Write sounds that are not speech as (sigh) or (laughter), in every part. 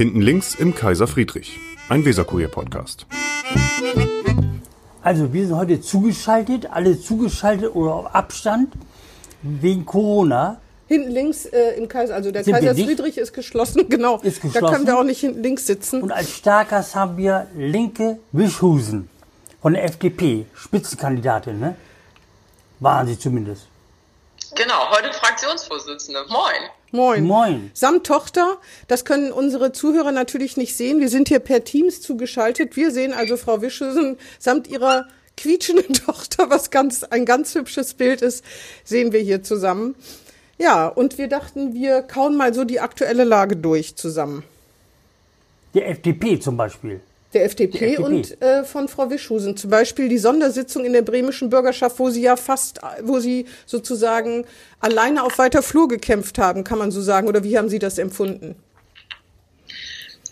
Hinten links im Kaiser Friedrich, ein Weserkurier-Podcast. Also wir sind heute zugeschaltet, alle zugeschaltet oder auf Abstand wegen Corona. Hinten links äh, im Kaiser, also der Kaiser Friedrich ist geschlossen, (laughs) genau. Ist geschlossen. Da können wir auch nicht hinten links sitzen. Und als Starkers haben wir Linke Wischhusen von der FDP, Spitzenkandidatin, ne? Waren sie zumindest. Genau, heute Fraktionsvorsitzende. Moin. Moin. Moin. Samt Tochter, das können unsere Zuhörer natürlich nicht sehen. Wir sind hier per Teams zugeschaltet. Wir sehen also Frau Wischhusen samt ihrer quietschenden (laughs) Tochter, was ganz, ein ganz hübsches Bild ist, sehen wir hier zusammen. Ja, und wir dachten, wir kauen mal so die aktuelle Lage durch zusammen. Die FDP zum Beispiel. Der FDP, FDP. und äh, von Frau Wischhusen. Zum Beispiel die Sondersitzung in der bremischen Bürgerschaft, wo sie ja fast, wo sie sozusagen alleine auf weiter Flur gekämpft haben, kann man so sagen. Oder wie haben Sie das empfunden?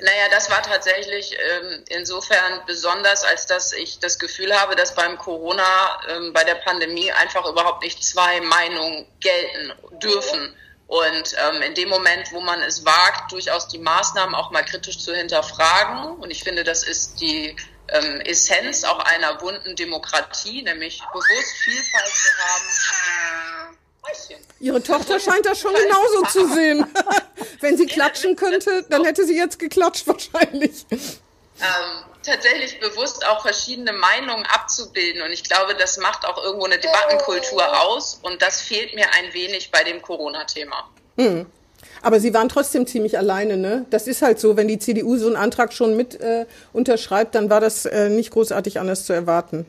Naja, das war tatsächlich ähm, insofern besonders, als dass ich das Gefühl habe, dass beim Corona, ähm, bei der Pandemie einfach überhaupt nicht zwei Meinungen gelten dürfen. Und ähm, in dem Moment, wo man es wagt, durchaus die Maßnahmen auch mal kritisch zu hinterfragen, und ich finde, das ist die ähm, Essenz auch einer bunten Demokratie, nämlich bewusst Vielfalt zu haben. Ihre Tochter scheint das schon genauso zu sehen. (laughs) Wenn sie klatschen könnte, dann hätte sie jetzt geklatscht wahrscheinlich. Ähm, tatsächlich bewusst auch verschiedene Meinungen abzubilden. Und ich glaube, das macht auch irgendwo eine Debattenkultur aus. Und das fehlt mir ein wenig bei dem Corona-Thema. Hm. Aber Sie waren trotzdem ziemlich alleine, ne? Das ist halt so, wenn die CDU so einen Antrag schon mit äh, unterschreibt, dann war das äh, nicht großartig anders zu erwarten.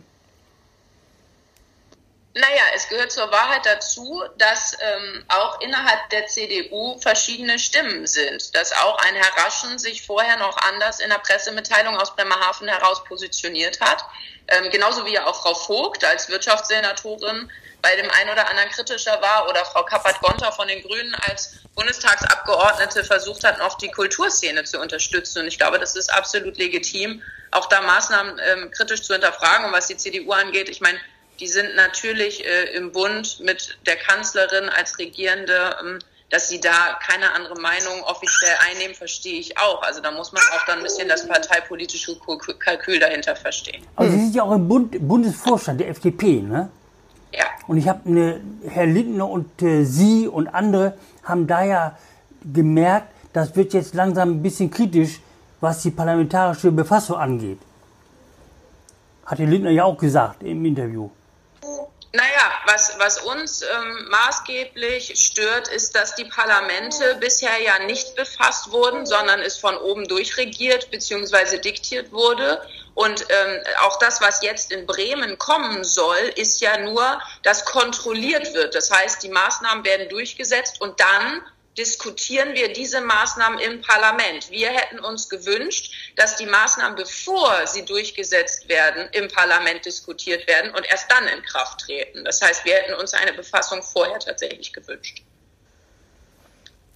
Naja, es gehört zur Wahrheit dazu, dass ähm, auch innerhalb der CDU verschiedene Stimmen sind. Dass auch ein Herr Raschen sich vorher noch anders in der Pressemitteilung aus Bremerhaven heraus positioniert hat. Ähm, genauso wie ja auch Frau Vogt als Wirtschaftssenatorin bei dem einen oder anderen kritischer war oder Frau Kappert-Gonter von den Grünen als Bundestagsabgeordnete versucht hat, noch die Kulturszene zu unterstützen. Und ich glaube, das ist absolut legitim, auch da Maßnahmen ähm, kritisch zu hinterfragen. Und was die CDU angeht, ich meine, die sind natürlich äh, im Bund mit der Kanzlerin als Regierende, ähm, dass sie da keine andere Meinung offiziell einnehmen, verstehe ich auch. Also da muss man auch dann ein bisschen das parteipolitische Kalkül dahinter verstehen. Aber Sie sind ja auch im Bund, Bundesvorstand der FDP, ne? Ja. Und ich habe eine, Herr Lindner und äh, Sie und andere haben da ja gemerkt, das wird jetzt langsam ein bisschen kritisch, was die parlamentarische Befassung angeht. Hat Herr Lindner ja auch gesagt im Interview. Naja, was, was uns ähm, maßgeblich stört, ist, dass die Parlamente bisher ja nicht befasst wurden, sondern es von oben durchregiert bzw. diktiert wurde. Und ähm, auch das, was jetzt in Bremen kommen soll, ist ja nur, dass kontrolliert wird. Das heißt, die Maßnahmen werden durchgesetzt und dann diskutieren wir diese Maßnahmen im Parlament. Wir hätten uns gewünscht, dass die Maßnahmen, bevor sie durchgesetzt werden, im Parlament diskutiert werden und erst dann in Kraft treten. Das heißt, wir hätten uns eine Befassung vorher tatsächlich gewünscht.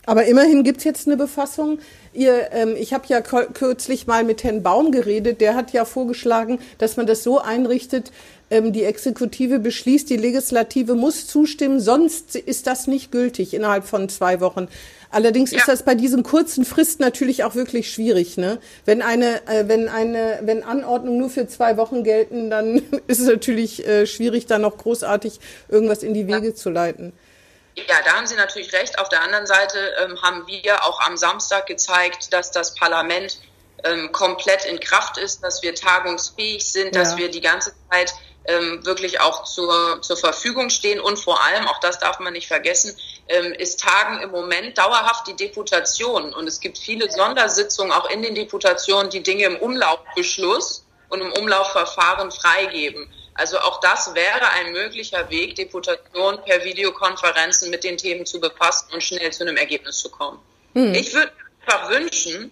Aber immerhin gibt's jetzt eine Befassung. Ihr, ähm, ich habe ja kürzlich mal mit Herrn Baum geredet, der hat ja vorgeschlagen, dass man das so einrichtet, die Exekutive beschließt, die Legislative muss zustimmen, sonst ist das nicht gültig innerhalb von zwei Wochen. Allerdings ja. ist das bei diesen kurzen Frist natürlich auch wirklich schwierig, ne? Wenn eine, äh, wenn eine, wenn Anordnungen nur für zwei Wochen gelten, dann (laughs) ist es natürlich äh, schwierig, da noch großartig irgendwas in die Wege ja. zu leiten. Ja, da haben Sie natürlich recht. Auf der anderen Seite ähm, haben wir auch am Samstag gezeigt, dass das Parlament ähm, komplett in Kraft ist, dass wir tagungsfähig sind, ja. dass wir die ganze Zeit ähm, wirklich auch zur, zur Verfügung stehen und vor allem, auch das darf man nicht vergessen, ähm, ist Tagen im Moment dauerhaft die Deputation und es gibt viele Sondersitzungen auch in den Deputationen, die Dinge im Umlaufbeschluss und im Umlaufverfahren freigeben. Also auch das wäre ein möglicher Weg, Deputation per Videokonferenzen mit den Themen zu befassen und schnell zu einem Ergebnis zu kommen. Hm. Ich würde einfach wünschen,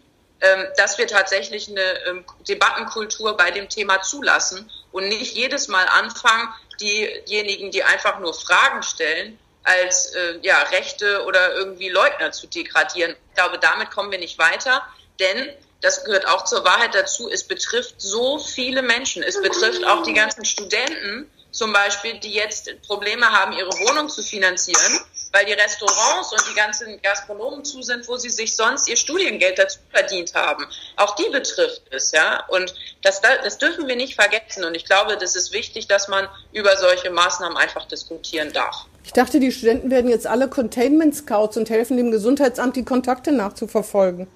dass wir tatsächlich eine ähm, Debattenkultur bei dem Thema zulassen und nicht jedes Mal anfangen, diejenigen, die einfach nur Fragen stellen, als äh, ja, Rechte oder irgendwie Leugner zu degradieren. Ich glaube, damit kommen wir nicht weiter, denn das gehört auch zur Wahrheit dazu, es betrifft so viele Menschen. Es betrifft auch die ganzen Studenten zum Beispiel, die jetzt Probleme haben, ihre Wohnung zu finanzieren weil die Restaurants und die ganzen Gastronomen zu sind, wo sie sich sonst ihr Studiengeld dazu verdient haben. Auch die betrifft es, ja. Und das, das dürfen wir nicht vergessen. Und ich glaube, das ist wichtig, dass man über solche Maßnahmen einfach diskutieren darf. Ich dachte, die Studenten werden jetzt alle Containment Scouts und helfen dem Gesundheitsamt, die Kontakte nachzuverfolgen.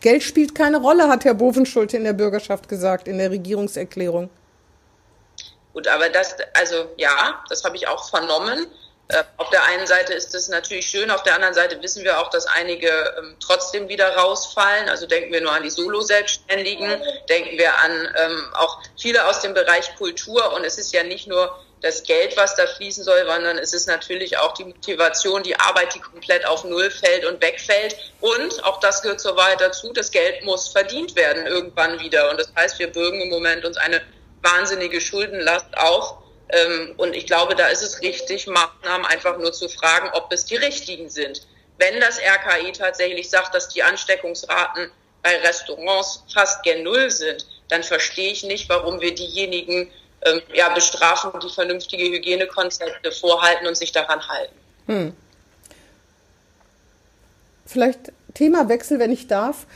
Geld spielt keine Rolle, hat Herr Bovenschulte in der Bürgerschaft gesagt, in der Regierungserklärung. Gut, aber das, also ja, das habe ich auch vernommen. Äh, auf der einen Seite ist es natürlich schön, auf der anderen Seite wissen wir auch, dass einige ähm, trotzdem wieder rausfallen. Also denken wir nur an die Solo-Selbstständigen, denken wir an ähm, auch viele aus dem Bereich Kultur. Und es ist ja nicht nur das Geld, was da fließen soll, sondern es ist natürlich auch die Motivation, die Arbeit, die komplett auf Null fällt und wegfällt. Und auch das gehört zur Wahrheit dazu, das Geld muss verdient werden irgendwann wieder. Und das heißt, wir bürgen im Moment uns eine wahnsinnige Schuldenlast auf. Ähm, und ich glaube, da ist es richtig, Maßnahmen einfach nur zu fragen, ob es die richtigen sind. Wenn das RKI tatsächlich sagt, dass die Ansteckungsraten bei Restaurants fast gen Null sind, dann verstehe ich nicht, warum wir diejenigen ähm, ja, bestrafen, die vernünftige Hygienekonzepte vorhalten und sich daran halten. Hm. Vielleicht Themawechsel, wenn ich darf.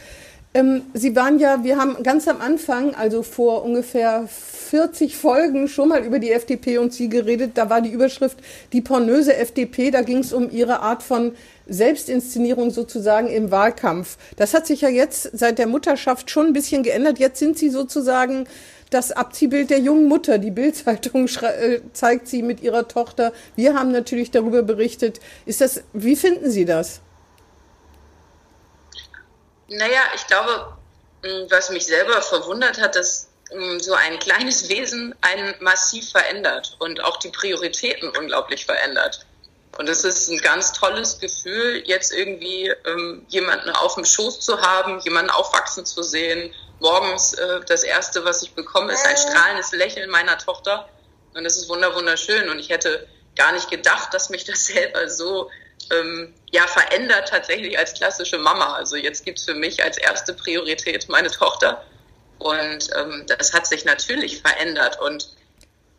Ähm, Sie waren ja, wir haben ganz am Anfang, also vor ungefähr 40 Folgen, schon mal über die FDP und Sie geredet. Da war die Überschrift Die pornöse FDP. Da ging es um Ihre Art von Selbstinszenierung sozusagen im Wahlkampf. Das hat sich ja jetzt seit der Mutterschaft schon ein bisschen geändert. Jetzt sind Sie sozusagen das Abziehbild der jungen Mutter. Die Bildzeitung äh, zeigt sie mit ihrer Tochter. Wir haben natürlich darüber berichtet. Ist das, wie finden Sie das? Naja, ich glaube, was mich selber verwundert hat, dass so ein kleines (laughs) Wesen einen massiv verändert und auch die Prioritäten unglaublich verändert. Und es ist ein ganz tolles Gefühl, jetzt irgendwie ähm, jemanden auf dem Schoß zu haben, jemanden aufwachsen zu sehen, morgens äh, das Erste, was ich bekomme, ist ein strahlendes Lächeln meiner Tochter. Und das ist wunderschön. Und ich hätte gar nicht gedacht, dass mich das (laughs) selber so ähm, ja, verändert tatsächlich als klassische Mama. Also jetzt gibt es für mich als erste Priorität meine Tochter. Und ähm, das hat sich natürlich verändert. Und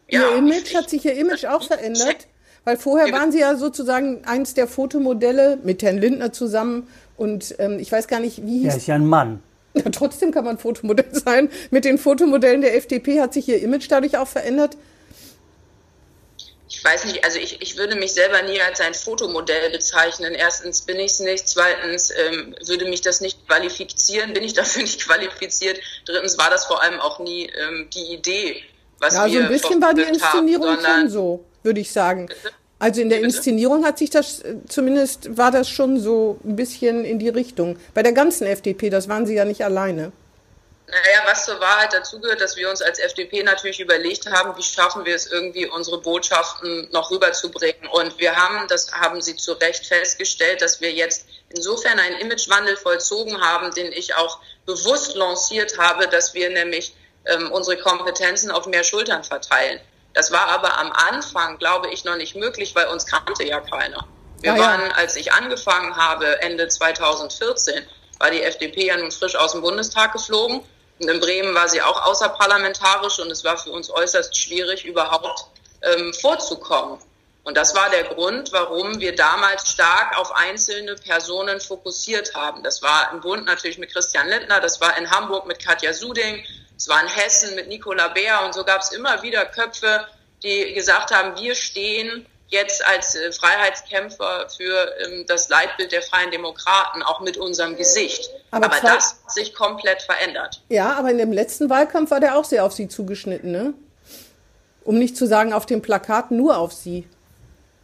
ja, Ihr Image ich, hat sich Ihr Image auch verändert? Weil vorher waren Sie ja sozusagen eins der Fotomodelle mit Herrn Lindner zusammen. Und ähm, ich weiß gar nicht, wie hieß. Er ist ja ein Mann. (laughs) Ja, trotzdem kann man Fotomodell (laughs) sein. Mit den Fotomodellen der FDP hat sich ihr Image dadurch auch verändert. Ich weiß nicht, also ich, ich würde mich selber nie als ein Fotomodell bezeichnen. Erstens bin ich es nicht, zweitens ähm, würde mich das nicht qualifizieren, bin ich dafür (laughs) nicht qualifiziert. Drittens war das vor allem auch nie ähm, die Idee, was ja, wir so ein bisschen war die Inszenierung haben, schon so, würde ich sagen. Also in der Inszenierung hat sich das, zumindest war das schon so ein bisschen in die Richtung. Bei der ganzen FDP, das waren sie ja nicht alleine. Naja, was zur Wahrheit dazugehört, dass wir uns als FDP natürlich überlegt haben, wie schaffen wir es irgendwie, unsere Botschaften noch rüberzubringen. Und wir haben, das haben Sie zu Recht festgestellt, dass wir jetzt insofern einen Imagewandel vollzogen haben, den ich auch bewusst lanciert habe, dass wir nämlich ähm, unsere Kompetenzen auf mehr Schultern verteilen. Das war aber am Anfang, glaube ich, noch nicht möglich, weil uns kannte ja keiner. Wir ah, ja. waren, als ich angefangen habe, Ende 2014, war die FDP ja nun frisch aus dem Bundestag geflogen. In Bremen war sie auch außerparlamentarisch und es war für uns äußerst schwierig, überhaupt ähm, vorzukommen. Und das war der Grund, warum wir damals stark auf einzelne Personen fokussiert haben. Das war im Bund natürlich mit Christian Lindner, das war in Hamburg mit Katja Suding, es war in Hessen mit Nicola Beer und so gab es immer wieder Köpfe, die gesagt haben, wir stehen jetzt als äh, Freiheitskämpfer für ähm, das Leitbild der Freien Demokraten, auch mit unserem Gesicht. Aber, aber das hat sich komplett verändert. Ja, aber in dem letzten Wahlkampf war der auch sehr auf Sie zugeschnitten, ne? Um nicht zu sagen, auf dem Plakat nur auf Sie.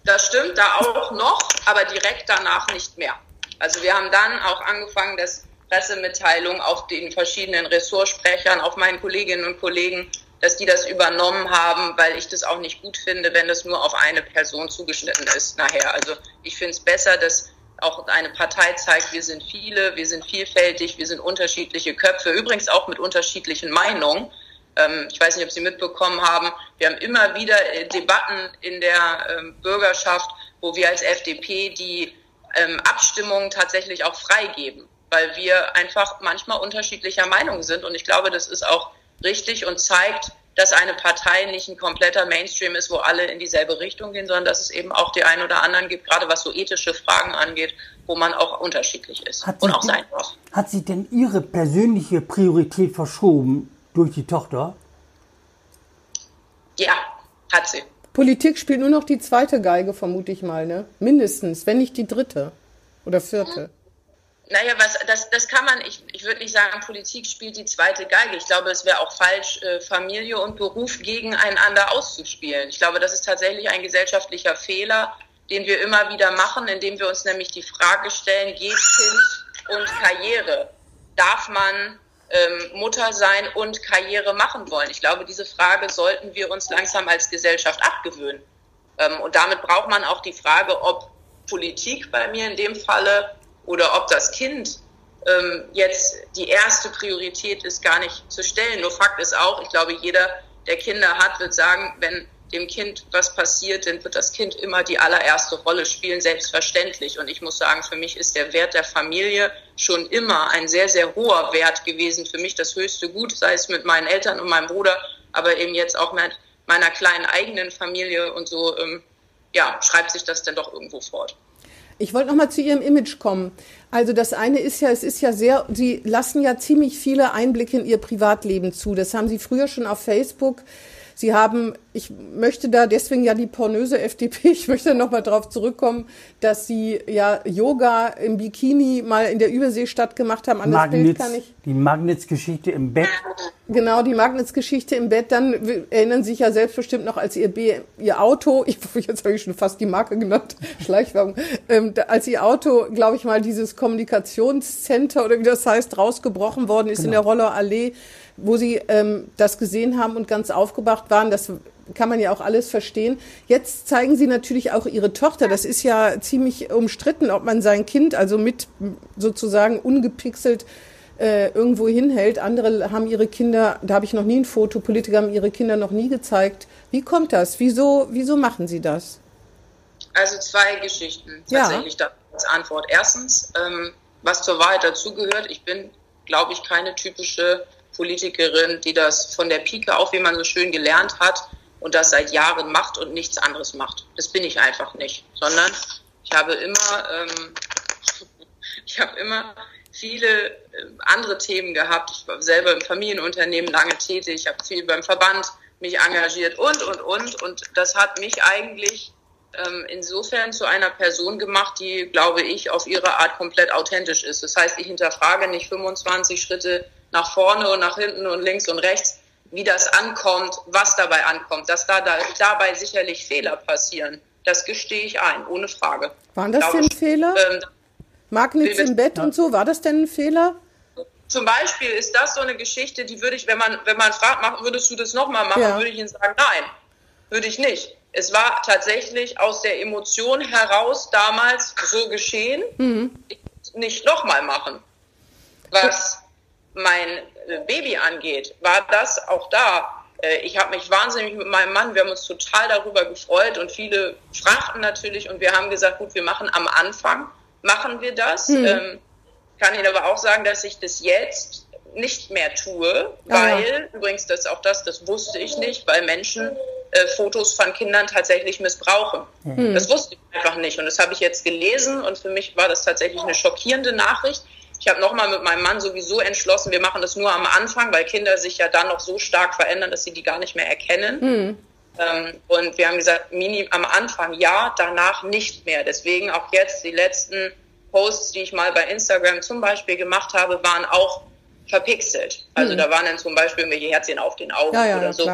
Das stimmt, da auch noch, aber direkt danach nicht mehr. Also wir haben dann auch angefangen, das Pressemitteilung auf den verschiedenen Ressortsprechern, auf meinen Kolleginnen und Kollegen, dass die das übernommen haben, weil ich das auch nicht gut finde, wenn das nur auf eine Person zugeschnitten ist nachher. Also ich finde es besser, dass auch eine Partei zeigt, wir sind viele, wir sind vielfältig, wir sind unterschiedliche Köpfe, übrigens auch mit unterschiedlichen Meinungen. Ähm, ich weiß nicht, ob Sie mitbekommen haben, wir haben immer wieder äh, Debatten in der ähm, Bürgerschaft, wo wir als FDP die ähm, Abstimmungen tatsächlich auch freigeben weil wir einfach manchmal unterschiedlicher Meinung sind. Und ich glaube, das ist auch richtig und zeigt, dass eine Partei nicht ein kompletter Mainstream ist, wo alle in dieselbe Richtung gehen, sondern dass es eben auch die einen oder anderen gibt, gerade was so ethische Fragen angeht, wo man auch unterschiedlich ist Hat und sie auch sein darf. Hat sich denn Ihre persönliche Priorität verschoben durch die Tochter? Ja, hat sie. Politik spielt nur noch die zweite Geige, vermute ich mal, ne? Mindestens, wenn nicht die dritte oder vierte. Naja, was, das, das kann man, ich, ich würde nicht sagen, Politik spielt die zweite Geige. Ich glaube, es wäre auch falsch, äh, Familie und Beruf gegeneinander auszuspielen. Ich glaube, das ist tatsächlich ein gesellschaftlicher Fehler, den wir immer wieder machen, indem wir uns nämlich die Frage stellen, geht Kind und Karriere? Darf man ähm, Mutter sein und Karriere machen wollen? Ich glaube, diese Frage sollten wir uns langsam als Gesellschaft abgewöhnen. Ähm, und damit braucht man auch die Frage, ob Politik bei mir in dem Falle oder ob das Kind ähm, jetzt die erste Priorität ist, gar nicht zu stellen. Nur Fakt ist auch, ich glaube, jeder, der Kinder hat, wird sagen, wenn dem Kind was passiert, dann wird das Kind immer die allererste Rolle spielen, selbstverständlich. Und ich muss sagen, für mich ist der Wert der Familie schon immer ein sehr, sehr hoher Wert gewesen. Für mich das höchste Gut, sei es mit meinen Eltern und meinem Bruder, aber eben jetzt auch mit meiner kleinen eigenen Familie. Und so, ähm, ja, schreibt sich das dann doch irgendwo fort. Ich wollte noch mal zu Ihrem Image kommen. Also das eine ist ja, es ist ja sehr, Sie lassen ja ziemlich viele Einblicke in Ihr Privatleben zu. Das haben Sie früher schon auf Facebook. Sie haben, ich möchte da deswegen ja die pornöse FDP, (laughs) ich möchte noch mal darauf zurückkommen, dass Sie ja Yoga im Bikini mal in der Überseestadt gemacht haben. An das Magnitz, Bild kann ich. Die Magnitz-Geschichte im Bett. Genau, die Magnitz-Geschichte im Bett. Dann erinnern Sie sich ja selbstbestimmt noch, als Ihr, B, Ihr Auto, (laughs) ich, jetzt habe ich schon fast die Marke genannt, (laughs) Schleichwerbung, ähm, als Ihr Auto, glaube ich mal, dieses Kommunikationscenter oder wie das heißt, rausgebrochen worden ist genau. in der Roller Allee wo sie ähm, das gesehen haben und ganz aufgebracht waren. Das kann man ja auch alles verstehen. Jetzt zeigen sie natürlich auch ihre Tochter. Das ist ja ziemlich umstritten, ob man sein Kind also mit sozusagen ungepixelt äh, irgendwo hinhält. Andere haben ihre Kinder, da habe ich noch nie ein Foto, Politiker haben ihre Kinder noch nie gezeigt. Wie kommt das? Wieso, wieso machen sie das? Also zwei Geschichten tatsächlich ja. als Antwort. Erstens, ähm, was zur Wahrheit dazugehört, ich bin, glaube ich, keine typische Politikerin, die das von der Pike auf, wie man so schön gelernt hat, und das seit Jahren macht und nichts anderes macht. Das bin ich einfach nicht, sondern ich habe immer, ähm, (laughs) ich habe immer viele äh, andere Themen gehabt. Ich war selber im Familienunternehmen lange tätig, ich habe viel beim Verband mich engagiert und, und, und. Und das hat mich eigentlich ähm, insofern zu einer Person gemacht, die, glaube ich, auf ihre Art komplett authentisch ist. Das heißt, ich hinterfrage nicht 25 Schritte nach vorne und nach hinten und links und rechts, wie das ankommt, was dabei ankommt, dass da, da dabei sicherlich Fehler passieren. Das gestehe ich ein, ohne Frage. Waren das denn Fehler? Ähm, Magnitz im Bett und so, war das denn ein Fehler? Zum Beispiel ist das so eine Geschichte, die würde ich, wenn man, wenn man fragt, würdest du das nochmal machen, ja. würde ich Ihnen sagen, nein, würde ich nicht. Es war tatsächlich aus der Emotion heraus damals so geschehen, mhm. nicht nochmal machen. Was mein äh, Baby angeht, war das auch da. Äh, ich habe mich wahnsinnig mit meinem Mann, wir haben uns total darüber gefreut und viele fragten natürlich und wir haben gesagt, gut, wir machen am Anfang, machen wir das. Mhm. Ähm, kann Ihnen aber auch sagen, dass ich das jetzt nicht mehr tue, weil, ah. übrigens, das auch das, das wusste ich nicht, weil Menschen äh, Fotos von Kindern tatsächlich missbrauchen. Mhm. Das wusste ich einfach nicht und das habe ich jetzt gelesen und für mich war das tatsächlich eine schockierende Nachricht. Ich habe nochmal mit meinem Mann sowieso entschlossen, wir machen das nur am Anfang, weil Kinder sich ja dann noch so stark verändern, dass sie die gar nicht mehr erkennen. Mhm. Ähm, und wir haben gesagt, Mini am Anfang ja, danach nicht mehr. Deswegen auch jetzt die letzten Posts, die ich mal bei Instagram zum Beispiel gemacht habe, waren auch verpixelt. Also mhm. da waren dann zum Beispiel irgendwelche Herzchen auf den Augen ja, ja, oder so.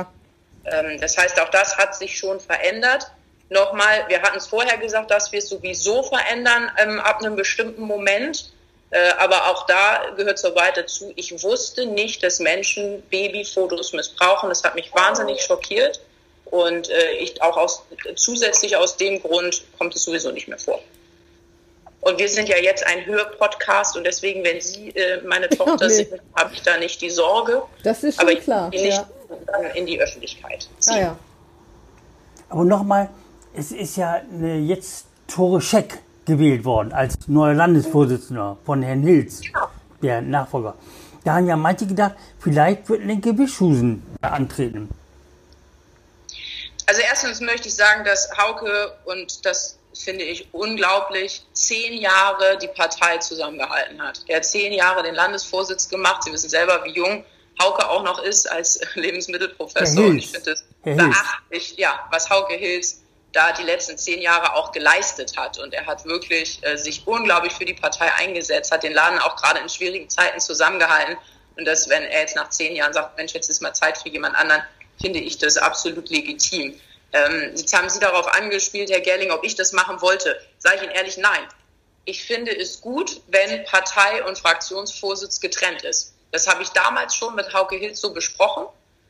Ähm, das heißt, auch das hat sich schon verändert. Nochmal, wir hatten es vorher gesagt, dass wir es sowieso verändern ähm, ab einem bestimmten Moment. Äh, aber auch da gehört so weit dazu, ich wusste nicht, dass Menschen Babyfotos missbrauchen. Das hat mich wahnsinnig schockiert. Und äh, ich auch aus, zusätzlich aus dem Grund kommt es sowieso nicht mehr vor. Und wir sind ja jetzt ein Hörpodcast und deswegen, wenn Sie äh, meine Tochter ja, nee. sind, habe ich da nicht die Sorge. Das ist schon aber klar. Ich nicht dann in die Öffentlichkeit. Ah, ja. Aber nochmal, es ist ja jetzt Tore Scheck gewählt worden als neuer Landesvorsitzender von Herrn Hilz, der Nachfolger. Da haben ja manche gedacht, vielleicht wird Linke Bischhusen antreten. Also erstens möchte ich sagen, dass Hauke und das finde ich unglaublich, zehn Jahre die Partei zusammengehalten hat. Er hat zehn Jahre den Landesvorsitz gemacht. Sie wissen selber, wie jung Hauke auch noch ist als (laughs) Lebensmittelprofessor. Und ich finde es beachtlich, ja, was Hauke Hills da die letzten zehn Jahre auch geleistet hat. Und er hat wirklich äh, sich unglaublich für die Partei eingesetzt, hat den Laden auch gerade in schwierigen Zeiten zusammengehalten. Und dass, wenn er jetzt nach zehn Jahren sagt, Mensch, jetzt ist mal Zeit für jemand anderen, finde ich das absolut legitim. Ähm, jetzt haben Sie darauf angespielt, Herr Gerling, ob ich das machen wollte. Sage ich Ihnen ehrlich, nein. Ich finde es gut, wenn Partei und Fraktionsvorsitz getrennt ist. Das habe ich damals schon mit Hauke Hilz so besprochen.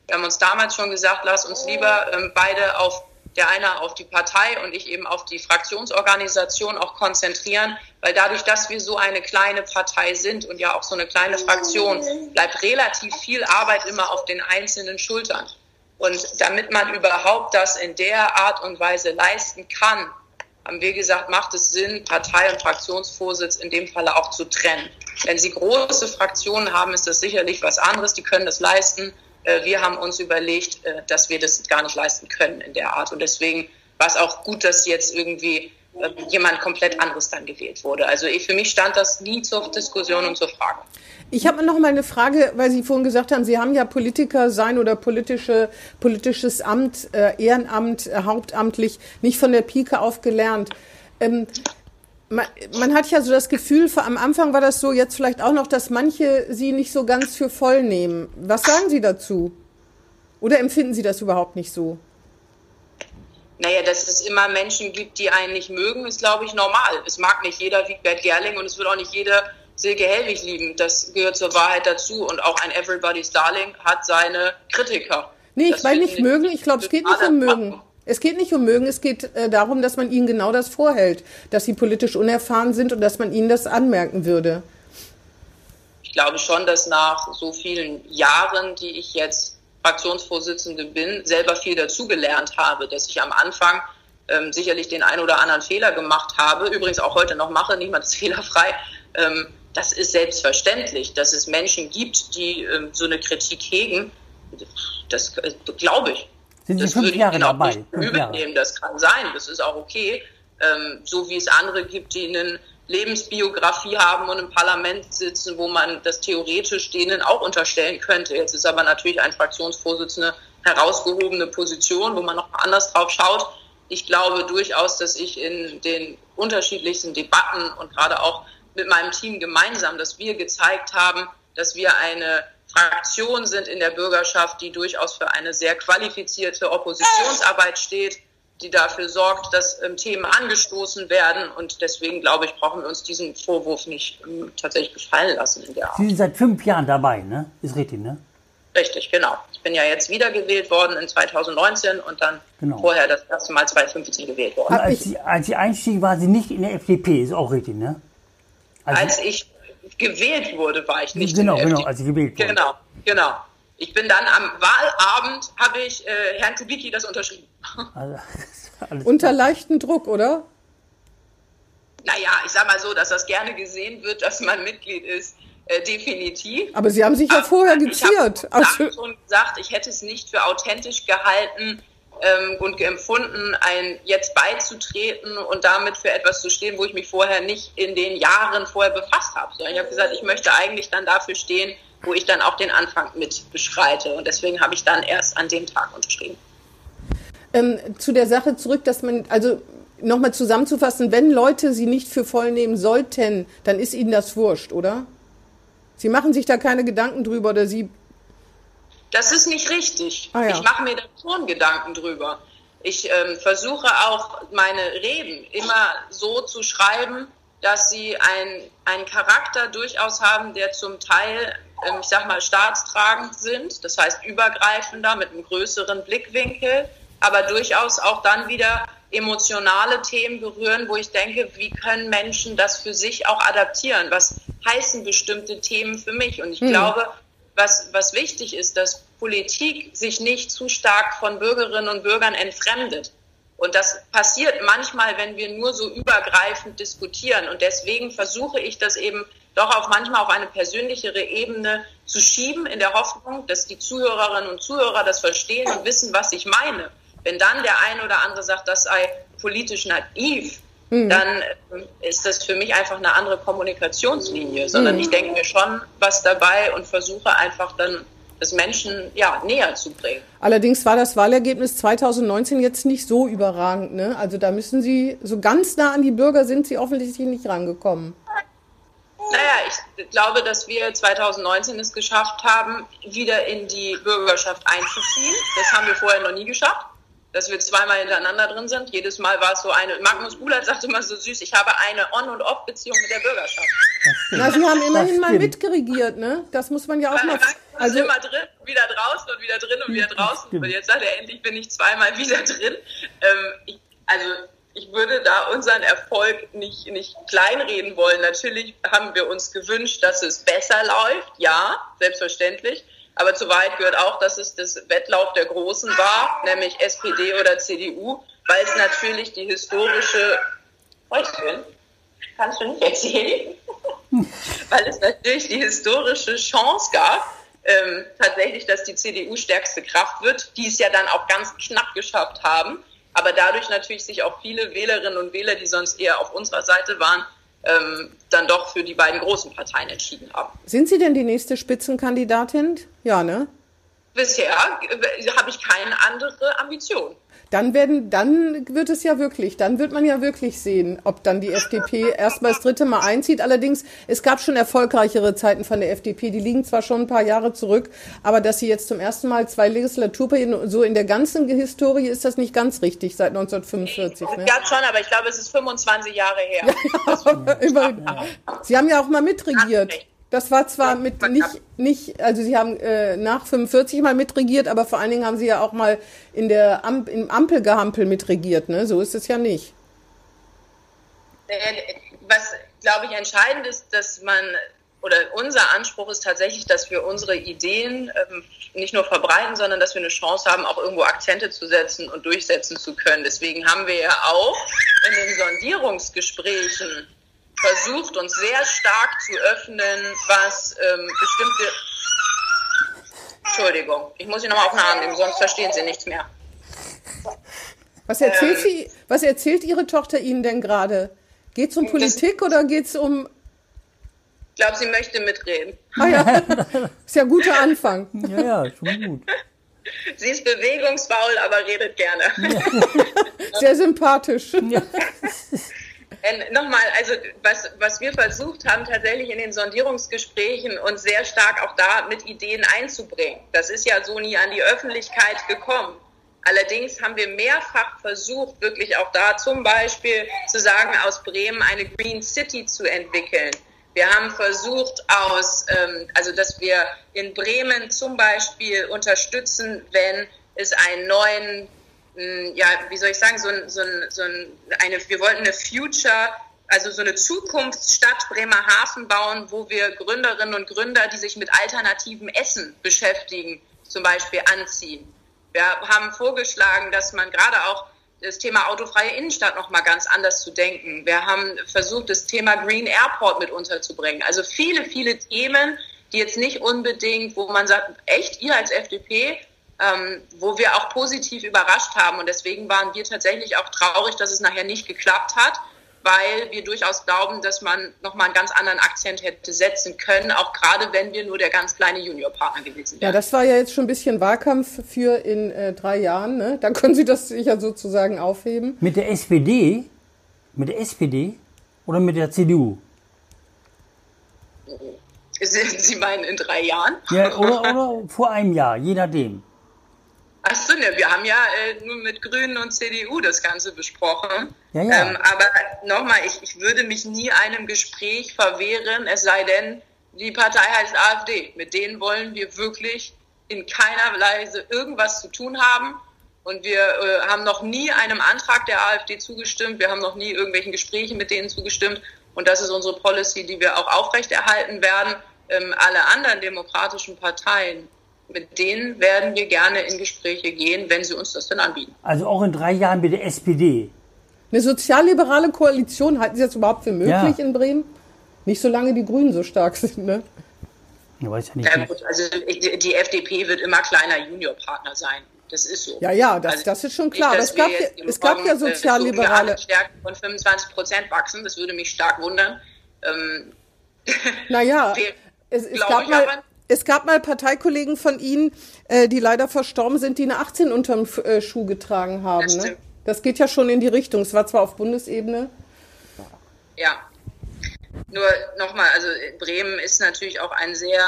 Wir haben uns damals schon gesagt, lass uns lieber ähm, beide auf der eine auf die Partei und ich eben auf die Fraktionsorganisation auch konzentrieren, weil dadurch, dass wir so eine kleine Partei sind und ja auch so eine kleine Fraktion, bleibt relativ viel Arbeit immer auf den einzelnen Schultern. Und damit man überhaupt das in der Art und Weise leisten kann, haben wir gesagt, macht es Sinn, Partei- und Fraktionsvorsitz in dem Falle auch zu trennen. Wenn Sie große Fraktionen haben, ist das sicherlich was anderes. Die können das leisten. Äh, wir haben uns überlegt, äh, dass wir das gar nicht leisten können in der Art. Und deswegen war es auch gut, dass jetzt irgendwie äh, jemand komplett anderes dann gewählt wurde. Also für mich stand das nie zur Diskussion und zur Frage. Ich habe noch mal eine Frage, weil Sie vorhin gesagt haben, Sie haben ja Politiker sein oder politische, politisches Amt, äh, Ehrenamt, äh, hauptamtlich nicht von der Pike auf gelernt. Ähm, man, man, hat ja so das Gefühl, am Anfang war das so, jetzt vielleicht auch noch, dass manche Sie nicht so ganz für voll nehmen. Was sagen Sie dazu? Oder empfinden Sie das überhaupt nicht so? Naja, dass es immer Menschen gibt, die einen nicht mögen, ist, glaube ich, normal. Es mag nicht jeder Wigbert Gerling und es wird auch nicht jeder Silke Helwig lieben. Das gehört zur Wahrheit dazu. Und auch ein Everybody's Darling hat seine Kritiker. Nee, ich meine nicht mögen. Ich glaube, es geht nicht um mögen. Es geht nicht um mögen, es geht äh, darum, dass man ihnen genau das vorhält, dass sie politisch unerfahren sind und dass man ihnen das anmerken würde. Ich glaube schon, dass nach so vielen Jahren, die ich jetzt Fraktionsvorsitzende bin, selber viel dazugelernt habe, dass ich am Anfang ähm, sicherlich den einen oder anderen Fehler gemacht habe, übrigens auch heute noch mache, niemand ist (laughs) fehlerfrei, ähm, das ist selbstverständlich, dass es Menschen gibt, die ähm, so eine Kritik hegen. Das äh, glaube ich. Sind Sie das fünf Jahre genau dabei? Übernehmen. Das kann sein, das ist auch okay. Ähm, so wie es andere gibt, die eine Lebensbiografie haben und im Parlament sitzen, wo man das theoretisch denen auch unterstellen könnte. Jetzt ist aber natürlich ein Fraktionsvorsitzender herausgehobene Position, wo man noch anders drauf schaut. Ich glaube durchaus, dass ich in den unterschiedlichsten Debatten und gerade auch mit meinem Team gemeinsam, dass wir gezeigt haben, dass wir eine Fraktion sind in der Bürgerschaft, die durchaus für eine sehr qualifizierte Oppositionsarbeit steht, die dafür sorgt, dass ähm, Themen angestoßen werden. Und deswegen, glaube ich, brauchen wir uns diesen Vorwurf nicht ähm, tatsächlich gefallen lassen in der Art. Sie sind seit fünf Jahren dabei, ne? Ist richtig, ne? Richtig, genau. Ich bin ja jetzt wiedergewählt worden in 2019 und dann genau. vorher das erste Mal 2015 gewählt worden. Und als Sie, als Sie einstiegen, war Sie nicht in der FDP, ist auch richtig, ne? Also, als ich gewählt wurde, war ich nicht genau, in der Genau, FDP. als gewählt wurden. Genau, genau. Ich bin dann am Wahlabend, habe ich äh, Herrn Kubicki das unterschrieben. (laughs) Also, Unter leichten Druck, oder? Naja, ich sag mal so, dass das gerne gesehen wird, dass man Mitglied ist. Äh, definitiv. Aber Sie haben sich ja vorher geziert. Ich habe also, schon gesagt, ich hätte es nicht für authentisch gehalten, ähm, und empfunden, ein jetzt beizutreten und damit für etwas zu stehen, wo ich mich vorher nicht in den Jahren vorher befasst habe. Sondern ich habe gesagt, ich möchte eigentlich dann dafür stehen, wo ich dann auch den Anfang mit beschreite. Und deswegen habe ich dann erst an dem Tag unterschrieben. Ähm, zu der Sache zurück, dass man, also nochmal zusammenzufassen, wenn Leute sie nicht für voll nehmen sollten, dann ist ihnen das wurscht, oder? Sie machen sich da keine Gedanken drüber oder sie das ist nicht richtig. Ah, ja. Ich mache mir da schon Gedanken drüber. Ich ähm, versuche auch meine Reden immer so zu schreiben, dass sie ein, einen Charakter durchaus haben, der zum Teil, ähm, ich sag mal, staatstragend sind, das heißt übergreifender, mit einem größeren Blickwinkel, aber durchaus auch dann wieder emotionale Themen berühren, wo ich denke, wie können Menschen das für sich auch adaptieren? Was heißen bestimmte Themen für mich? Und ich hm. glaube, was, was wichtig ist, dass Politik sich nicht zu stark von Bürgerinnen und Bürgern entfremdet. Und das passiert manchmal, wenn wir nur so übergreifend diskutieren. Und deswegen versuche ich das eben doch auch manchmal auf eine persönlichere Ebene zu schieben, in der Hoffnung, dass die Zuhörerinnen und Zuhörer das verstehen und wissen, was ich meine. Wenn dann der eine oder andere sagt, das sei politisch naiv, mhm. dann äh, ist das für mich einfach eine andere Kommunikationslinie, sondern mhm. ich denke mir schon was dabei und versuche einfach dann es Menschen ja, näher zu bringen. Allerdings war das Wahlergebnis 2019 jetzt nicht so überragend. Ne? Also da müssen Sie, so ganz nah an die Bürger sind Sie offensichtlich nicht rangekommen. Naja, ich glaube, dass wir 2019 es geschafft haben, wieder in die Bürgerschaft einzuziehen. Das haben wir vorher noch nie geschafft dass wir zweimal hintereinander drin sind. Jedes Mal war es so eine, Magnus Ullert sagte immer so süß, ich habe eine On- und Off-Beziehung mit der Bürgerschaft. Na, Sie haben immerhin mal mitgeregiert, ne? Das muss man ja auch mal... Also immer drin, wieder draußen und wieder drin und wieder draußen. Und jetzt sagt er, endlich bin ich zweimal wieder drin. Ähm, ich, also ich würde da unseren Erfolg nicht, nicht kleinreden wollen. Natürlich haben wir uns gewünscht, dass es besser läuft. Ja, selbstverständlich. Aber zu weit gehört auch, dass es das Wettlauf der Großen war, nämlich SPD oder CDU, weil es natürlich die historische, Häuschen, kannst du nicht erzählen, (laughs) weil es natürlich die historische Chance gab, ähm, tatsächlich, dass die CDU stärkste Kraft wird, die es ja dann auch ganz knapp geschafft haben, aber dadurch natürlich sich auch viele Wählerinnen und Wähler, die sonst eher auf unserer Seite waren, ähm, dann doch für die beiden großen Parteien entschieden haben. Sind Sie denn die nächste Spitzenkandidatin? Ja, ne? Bisher äh, habe ich keine andere Ambition dann werden, dann wird es ja wirklich, dann wird man ja wirklich sehen, ob dann die FDP erstmal das dritte Mal einzieht. Allerdings, es gab schon erfolgreichere Zeiten von der FDP, die liegen zwar schon ein paar Jahre zurück, aber dass sie jetzt zum ersten Mal zwei Legislaturperioden, so in der ganzen Historie ist das nicht ganz richtig seit 1945. Ne? gab schon, aber ich glaube, es ist 25 Jahre her. (laughs) Ja, ja, Sie haben ja auch mal mitregiert. Das war zwar mit nicht, nicht, also Sie haben äh, nach 45 mal mitregiert, aber vor allen Dingen haben Sie ja auch mal in der Am im Ampelgehampel mitregiert, ne? So ist es ja nicht. Was, glaube ich, entscheidend ist, dass man, oder unser Anspruch ist tatsächlich, dass wir unsere Ideen ähm, nicht nur verbreiten, sondern dass wir eine Chance haben, auch irgendwo Akzente zu setzen und durchsetzen zu können. Deswegen haben wir ja auch in den Sondierungsgesprächen versucht, uns sehr stark zu öffnen, was ähm, bestimmte. Entschuldigung, ich muss Sie nochmal auf den Arm nehmen, sonst verstehen Sie nichts mehr. Was erzählt, ähm, Sie, was erzählt Ihre Tochter Ihnen denn gerade? Geht es um Politik oder geht es um. Ich glaube, sie möchte mitreden. Ah ja, (laughs) ist ja ein guter Anfang. Ja, ja, schon gut. (laughs) Sie ist bewegungsfaul, aber redet gerne. (laughs) Sehr sympathisch. Ja. Äh, Nochmal, also was, was wir versucht haben, tatsächlich in den Sondierungsgesprächen uns sehr stark auch da mit Ideen einzubringen. Das ist ja so nie an die Öffentlichkeit gekommen. Allerdings haben wir mehrfach versucht, wirklich auch da zum Beispiel zu sagen, aus Bremen eine Green City zu entwickeln. Wir haben versucht, aus, ähm, also dass wir in Bremen zum Beispiel unterstützen, wenn es einen neuen ja, wie soll ich sagen, so, ein, so, ein, so eine, wir wollten eine Future, also so eine Zukunftsstadt Bremerhaven bauen, wo wir Gründerinnen und Gründer, die sich mit alternativem Essen beschäftigen, zum Beispiel anziehen. Wir haben vorgeschlagen, dass man gerade auch das Thema autofreie Innenstadt noch mal ganz anders zu denken. Wir haben versucht, das Thema Green Airport mit unterzubringen. Also viele, viele Themen, die jetzt nicht unbedingt, wo man sagt, echt, ihr als FDP ähm, wo wir auch positiv überrascht haben. Und deswegen waren wir tatsächlich auch traurig, dass es nachher nicht geklappt hat, weil wir durchaus glauben, dass man nochmal einen ganz anderen Akzent hätte setzen können, auch gerade wenn wir nur der ganz kleine Juniorpartner gewesen wären. Ja, das war ja jetzt schon ein bisschen Wahlkampf für in äh, drei Jahren. Ne? Dann können Sie das sicher sozusagen aufheben. Mit der SPD? Mit der SPD oder mit der CDU? Sie meinen in drei Jahren? Ja, oder, (laughs) oder vor einem Jahr, je nachdem. Achso, ne, wir haben ja äh, nur mit Grünen und CDU das Ganze besprochen. Ja, ja. Ähm, aber nochmal, ich, ich würde mich nie einem Gespräch verwehren, es sei denn, die Partei heißt AfD. Mit denen wollen wir wirklich in keiner Weise irgendwas zu tun haben. Und wir äh, haben noch nie einem Antrag der AfD zugestimmt. Wir haben noch nie irgendwelchen Gesprächen mit denen zugestimmt. Und das ist unsere Policy, die wir auch aufrechterhalten werden. Ähm, alle anderen demokratischen Parteien mit denen werden wir gerne in Gespräche gehen, wenn sie uns das dann anbieten. Also auch in drei Jahren mit der SPD. Eine sozialliberale Koalition halten Sie das überhaupt für möglich ja. in Bremen? Nicht solange die Grünen so stark (laughs) sind, ne? Ich weiß ja nicht. Ja, gut, also die FDP wird immer kleiner Juniorpartner sein. Das ist so. Ja, ja, das, also das ist schon klar. Nicht, es gab, es gab ja äh, sozialliberale. Stärken von 25 Prozent wachsen, das würde mich stark wundern. Ähm, naja, (laughs) es, es, gab mal, es gab mal Parteikollegen von Ihnen, äh, die leider verstorben sind, die eine 18 unterm äh, Schuh getragen haben. Das, ne? das geht ja schon in die Richtung. Es war zwar auf Bundesebene. Ja. Nur nochmal, also Bremen ist natürlich auch ein sehr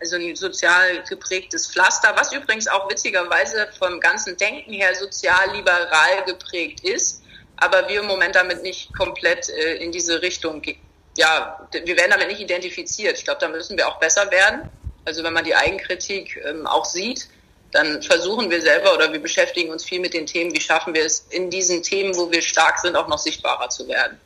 also ein sozial geprägtes Pflaster, was übrigens auch witzigerweise vom ganzen Denken her sozial-liberal geprägt ist, aber wir im Moment damit nicht komplett äh, in diese Richtung, ja, wir werden damit nicht identifiziert. Ich glaube, da müssen wir auch besser werden. Also wenn man die Eigenkritik ähm, auch sieht, dann versuchen wir selber oder wir beschäftigen uns viel mit den Themen, wie schaffen wir es in diesen Themen, wo wir stark sind, auch noch sichtbarer zu werden.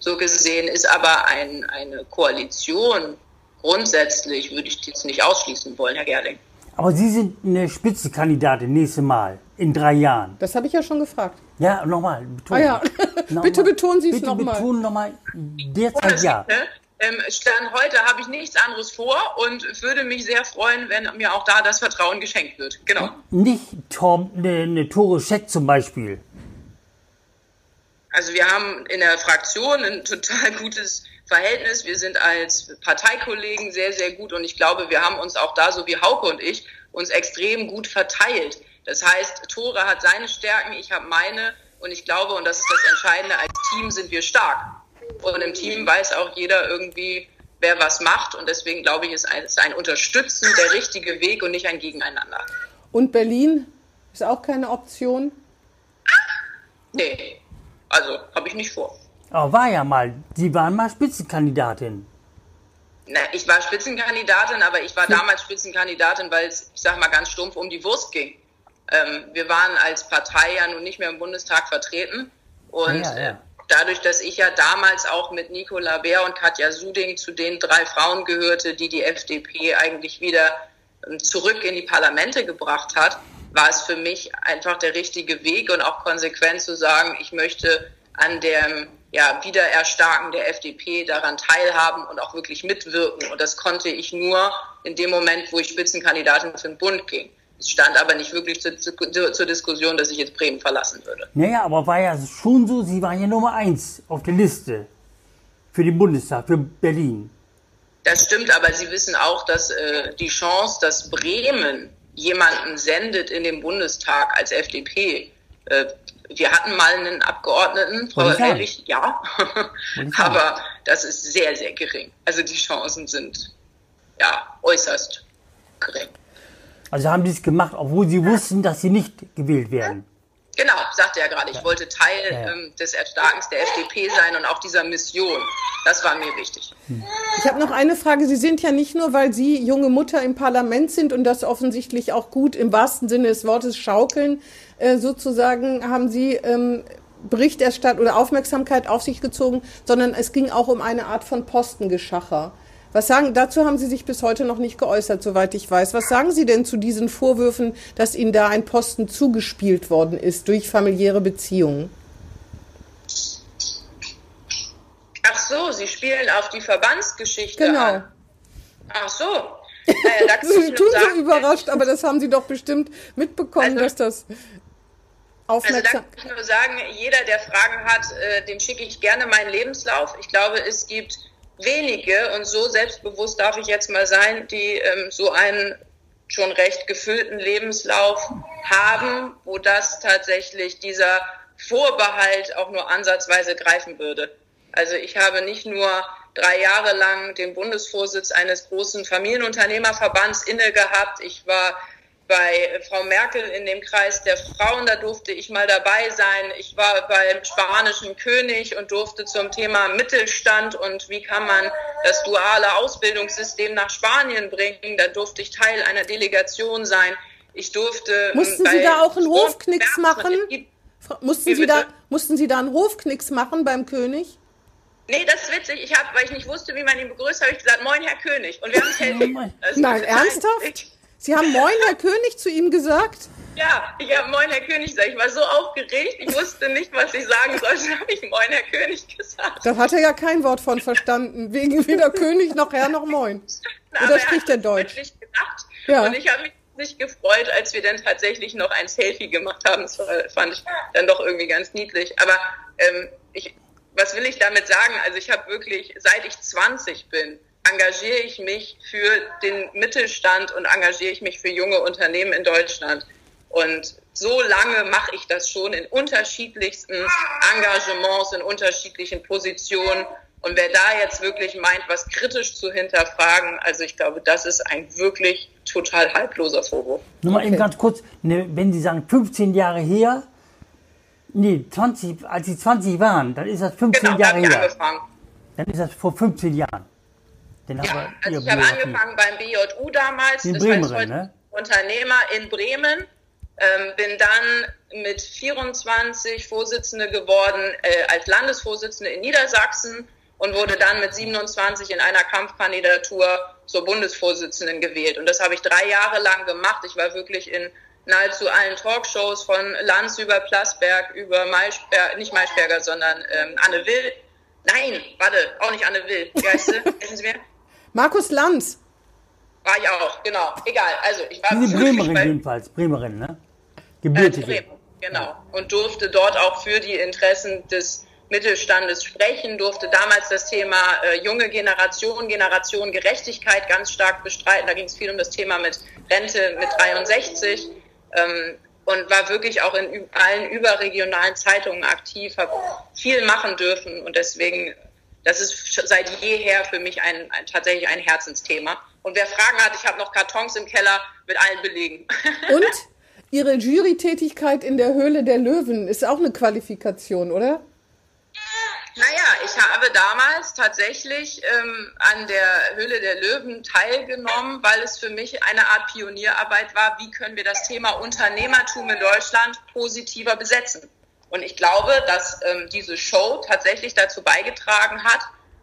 So gesehen ist aber ein, eine Koalition grundsätzlich würde ich das nicht ausschließen wollen, Herr Gerling. Aber Sie sind eine Spitzenkandidatin nächstes Mal, in drei Jahren. Das habe ich ja schon gefragt. Ja, nochmal. Ah ja, (laughs) noch bitte betonen Sie es nochmal. Bitte betonen nochmal, derzeit ja. Ähm, Stand heute habe ich nichts anderes vor und würde mich sehr freuen, wenn mir auch da das Vertrauen geschenkt wird. Genau. Nicht Tom, eine, eine Tore Scheck zum Beispiel. Also wir haben in der Fraktion ein total gutes Verhältnis. Wir sind als Parteikollegen sehr, sehr gut und ich glaube, wir haben uns auch da, so wie Hauke und ich, uns extrem gut verteilt. Das heißt, Tore hat seine Stärken, ich habe meine und ich glaube, und das ist das Entscheidende, als Team sind wir stark. Und im Team weiß auch jeder irgendwie, wer was macht und deswegen glaube ich, ist ein, ist ein Unterstützen der richtige Weg und nicht ein Gegeneinander. Und Berlin ist auch keine Option? Nee, also habe ich nicht vor. Aber war ja mal, Sie waren mal Spitzenkandidatin. Na, ich war Spitzenkandidatin, aber ich war damals Spitzenkandidatin, weil es, ich sag mal ganz stumpf, um die Wurst ging. Ähm, wir waren als Partei ja nun nicht mehr im Bundestag vertreten. Und ja, ja. Dadurch, dass ich ja damals auch mit Nicola Bär und Katja Suding zu den drei Frauen gehörte, die die FDP eigentlich wieder ähm, zurück in die Parlamente gebracht hat, war es für mich einfach der richtige Weg und auch konsequent zu sagen, ich möchte an dem ja, Wiedererstarken der FDP daran teilhaben und auch wirklich mitwirken. Und das konnte ich nur in dem Moment, wo ich Spitzenkandidatin für den Bund ging. Es stand aber nicht wirklich zur, zur, zur Diskussion, dass ich jetzt Bremen verlassen würde. Naja, aber war ja schon so, Sie waren ja Nummer eins auf der Liste für den Bundestag, für Berlin. Das stimmt, aber Sie wissen auch, dass äh, die Chance, dass Bremen jemanden sendet in den Bundestag als FDP, äh, wir hatten mal einen Abgeordneten, Frau Helwig, ja, (laughs) aber das ist sehr, sehr gering. Also die Chancen sind ja äußerst gering. Also haben die es gemacht, obwohl sie wussten, dass sie nicht gewählt werden. Genau, sagte er gerade. Ich wollte Teil ja, ja. Ähm, des Erstarkens der FDP sein und auch dieser Mission. Das war mir wichtig. Ich habe noch eine Frage. Sie sind ja nicht nur, weil Sie junge Mutter im Parlament sind und das offensichtlich auch gut im wahrsten Sinne des Wortes schaukeln, äh, sozusagen haben Sie ähm, Berichterstattung oder Aufmerksamkeit auf sich gezogen, sondern es ging auch um eine Art von Postengeschacher. Was sagen, dazu haben Sie sich bis heute noch nicht geäußert, soweit ich weiß. Was sagen Sie denn zu diesen Vorwürfen, dass Ihnen da ein Posten zugespielt worden ist durch familiäre Beziehungen? Ach so, Sie spielen auf die Verbandsgeschichte genau. an. Ach so. Naja, (laughs) Sie tun so überrascht, aber das haben Sie doch bestimmt mitbekommen, also, dass das aufmerksam... Also da kann ich nur sagen, jeder, der Fragen hat, äh, dem schicke ich gerne meinen Lebenslauf. Ich glaube, es gibt wenige, und so selbstbewusst darf ich jetzt mal sein, die ähm, so einen schon recht gefüllten Lebenslauf haben, wo das tatsächlich dieser Vorbehalt auch nur ansatzweise greifen würde. Also ich habe nicht nur drei Jahre lang den Bundesvorsitz eines großen Familienunternehmerverbands inne gehabt. Ich war bei Frau Merkel in dem Kreis der Frauen, da durfte ich mal dabei sein. Ich war beim spanischen König und durfte zum Thema Mittelstand und wie kann man das duale Ausbildungssystem nach Spanien bringen. Da durfte ich Teil einer Delegation sein. Ich durfte. Ähm, mussten Sie da auch einen Hofknicks machen? Mussten Sie, da, mussten Sie da einen Hofknicks machen beim König? Nee, das ist witzig. Ich habe, weil ich nicht wusste, wie man ihn begrüßt, habe ich gesagt, moin, Herr König. Und wir haben es Nein, ernsthaft? Sie haben Moin, Herr König, zu ihm gesagt? Ja, ich habe Moin, Herr König gesagt. Ich war so aufgeregt, ich wusste nicht, was ich sagen sollte. Dann habe ich Moin, Herr König gesagt. Da hat er ja kein Wort von verstanden. Wegen weder König noch Herr noch Moin. Oder spricht er Deutsch? Gedacht. Ja. Und ich habe mich riesig gefreut, als wir dann tatsächlich noch ein Selfie gemacht haben. Das fand ich dann doch irgendwie ganz niedlich. Aber ähm, ich, was will ich damit sagen? Also ich habe wirklich, seit ich 20 bin, engagiere ich mich für den Mittelstand und engagiere ich mich für junge Unternehmen in Deutschland. Und so lange mache ich das schon in unterschiedlichsten Engagements, in unterschiedlichen Positionen. Und wer da jetzt wirklich meint, was kritisch zu hinterfragen, also ich glaube, das ist ein wirklich total haltloser Vorwurf. Nur mal eben ganz kurz, ne, wenn Sie sagen 15 Jahre her, nee, 20, als Sie 20 waren, dann ist das 15 Genau, Jahre her. angefangen. Dann ist das vor 15 Jahren. Haben Ja, wir also ich habe angefangen beim BJU damals, In das Bremen, heißt heute ne? Unternehmer in Bremen, ähm, bin dann mit 24 Vorsitzende geworden äh, als Landesvorsitzende in Niedersachsen und wurde dann mit 27 in einer Kampfkandidatur zur Bundesvorsitzenden gewählt. Und das habe ich drei Jahre lang gemacht. Ich war wirklich in nahezu allen Talkshows von Lanz über Plasberg, über Maischberger, nicht Maischberger, sondern ähm, Anne Will. Nein, warte, auch nicht Anne Will. Wie heißt sie? (laughs) Helfen Sie mir? Markus Lanz. War ich auch, genau. Egal. Also ich war Diese Bremerin bei jedenfalls, Bremerin, ne? äh, Gebürtige. Bremen, genau. Und durfte dort auch für die Interessen des Mittelstandes sprechen, durfte damals das Thema äh, junge Generation, Generation Gerechtigkeit ganz stark bestreiten. Da ging es viel um das Thema mit Rente mit 63 ähm, und war wirklich auch in allen überregionalen Zeitungen aktiv, habe viel machen dürfen und deswegen, das ist seit jeher für mich ein, ein tatsächlich ein Herzensthema. Und wer Fragen hat, ich habe noch Kartons im Keller mit allen Belegen. (laughs) Und Ihre Jurytätigkeit in der Höhle der Löwen ist auch eine Qualifikation, oder? Naja, ich habe damals tatsächlich ähm, an der Höhle der Löwen teilgenommen, weil es für mich eine Art Pionierarbeit war, wie können wir das Thema Unternehmertum in Deutschland positiver besetzen. Und ich glaube, dass ähm, diese Show tatsächlich dazu beigetragen hat,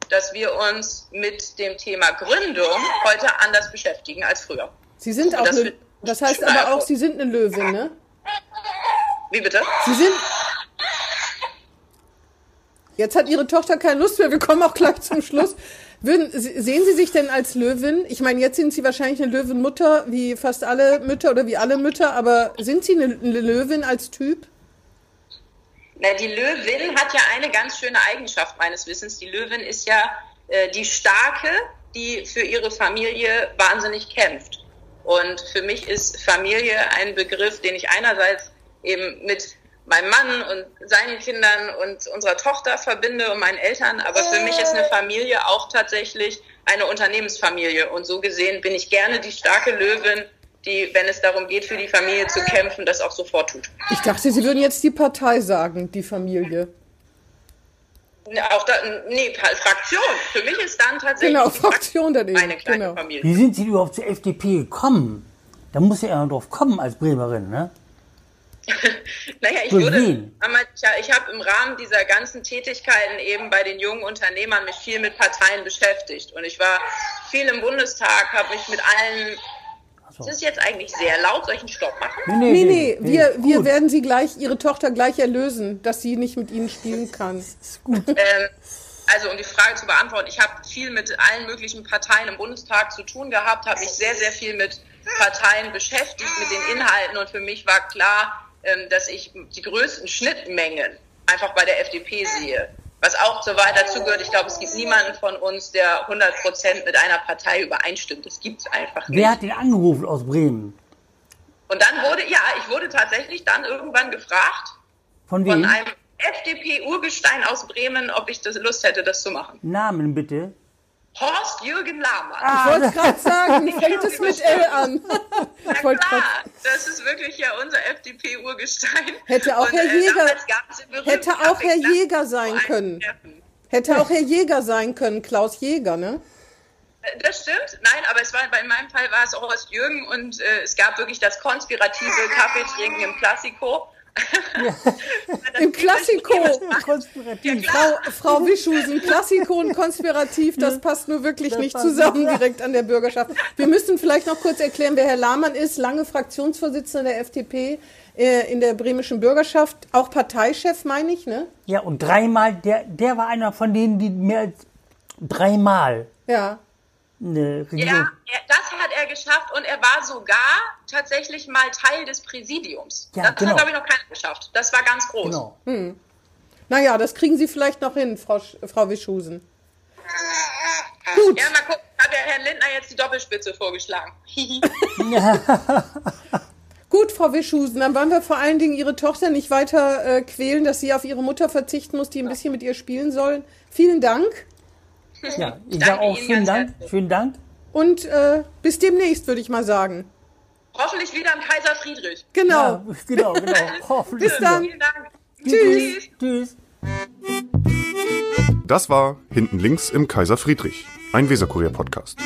dass wir uns mit dem Thema Gründung heute anders beschäftigen als früher. Sie sind auch das eine, das heißt aber auch, Sie sind eine Löwin, ne? Wie bitte? Sie sind. Jetzt hat Ihre Tochter keine Lust mehr. Wir kommen auch gleich zum Schluss. Würden, se- sehen Sie sich denn als Löwin? Ich meine, jetzt sind Sie wahrscheinlich eine Löwenmutter, wie fast alle Mütter oder wie alle Mütter, aber sind Sie eine, eine Löwin als Typ? Na, die Löwin hat ja eine ganz schöne Eigenschaft meines Wissens. Die Löwin ist ja äh, die Starke, die für ihre Familie wahnsinnig kämpft. Und für mich ist Familie ein Begriff, den ich einerseits eben mit meinem Mann und seinen Kindern und unserer Tochter verbinde und meinen Eltern, aber für mich ist eine Familie auch tatsächlich eine Unternehmensfamilie. Und so gesehen bin ich gerne die starke Löwin, die, wenn es darum geht, für die Familie zu kämpfen, das auch sofort tut. Ich dachte, Sie würden jetzt die Partei sagen, die Familie. Auch da, nee, Fraktion. Für mich ist dann tatsächlich Genau, die Fraktion dann eben, eine kleine genau. Familie. Wie sind Sie überhaupt zur FDP gekommen? Da muss ja einer drauf kommen als Bremerin, ne? (laughs) Naja, ich ja, ich habe im Rahmen dieser ganzen Tätigkeiten eben bei den jungen Unternehmern mich viel mit Parteien beschäftigt. Und ich war viel im Bundestag, habe mich mit allen, so. das ist jetzt eigentlich sehr laut, soll ich einen Stopp machen? Nee, nee, wir, wir gut. werden Sie gleich, Ihre Tochter gleich erlösen, dass sie nicht mit Ihnen spielen kann. (laughs) Ist gut. Ähm, also um die Frage zu beantworten, ich habe viel mit allen möglichen Parteien im Bundestag zu tun gehabt, habe mich sehr, sehr viel mit Parteien beschäftigt, mit den Inhalten und für mich war klar, ähm, dass ich die größten Schnittmengen einfach bei der FDP sehe. Was auch so weit dazu gehört, ich glaube, es gibt niemanden von uns, der 100 Prozent mit einer Partei übereinstimmt. Das gibt es einfach nicht. Wer hat den angerufen aus Bremen? Und dann wurde, ja, ich wurde tatsächlich dann irgendwann gefragt Von von wem? einem FDP-Urgestein aus Bremen, ob ich das Lust hätte, das zu machen. Namen bitte. Horst Jürgen Lahmann. Ich wollte gerade sagen, (laughs) fängt es mit L an. (laughs) Na klar, das ist wirklich ja unser FDP-Urgestein. Hätte auch Und, Herr Jäger- hätte auch Herr Jäger sein können. Treffen. Hätte auch Herr Jäger sein können, Klaus Jäger, ne? Äh, Das stimmt, nein, aber es war, in meinem Fall war es Horst Jürgen und äh, es gab wirklich das konspirative Kaffeetrinken im Klassiko. Im Klassiko. Konspirativ. Frau, Frau Wischhusen, Klassiko und konspirativ, das passt nur wirklich nicht passt zusammen nicht. direkt an der Bürgerschaft. Wir müssen vielleicht noch kurz erklären, wer Herr Lahmann ist. Lange Fraktionsvorsitzender der FDP äh, in der bremischen Bürgerschaft, auch Parteichef, meine ich, ne? Ja, und dreimal, der, der war einer von denen, die mehr als dreimal Ja. eine Ja, Regierung. er, das hat er geschafft und er war sogar tatsächlich mal Teil des Präsidiums. Ja, das genau. hat, glaube ich, noch keiner geschafft. Das war ganz groß. Genau. Naja, das kriegen Sie vielleicht noch hin, Frau, Sch- Frau Wischhusen. Gut. Ja, mal gucken. Hat der Herrn Lindner jetzt die Doppelspitze vorgeschlagen. (laughs) (laughs) Gut, Frau Wischhusen, dann wollen wir vor allen Dingen Ihre Tochter nicht weiter äh, quälen, dass sie auf ihre Mutter verzichten muss, die ein bisschen mit ihr spielen sollen. Vielen Dank Ja, ich sage auch vielen Dank. Vielen Dank. und äh, bis demnächst, würde ich mal sagen. Hoffentlich wieder im Kaiser Friedrich. Genau. Ja, genau, genau. (laughs) Hoffentlich. Bis dann. Vielen Dank. Tschüss. Tschüss. Das war Hinten links im Kaiser Friedrich, ein Weserkurier-Podcast.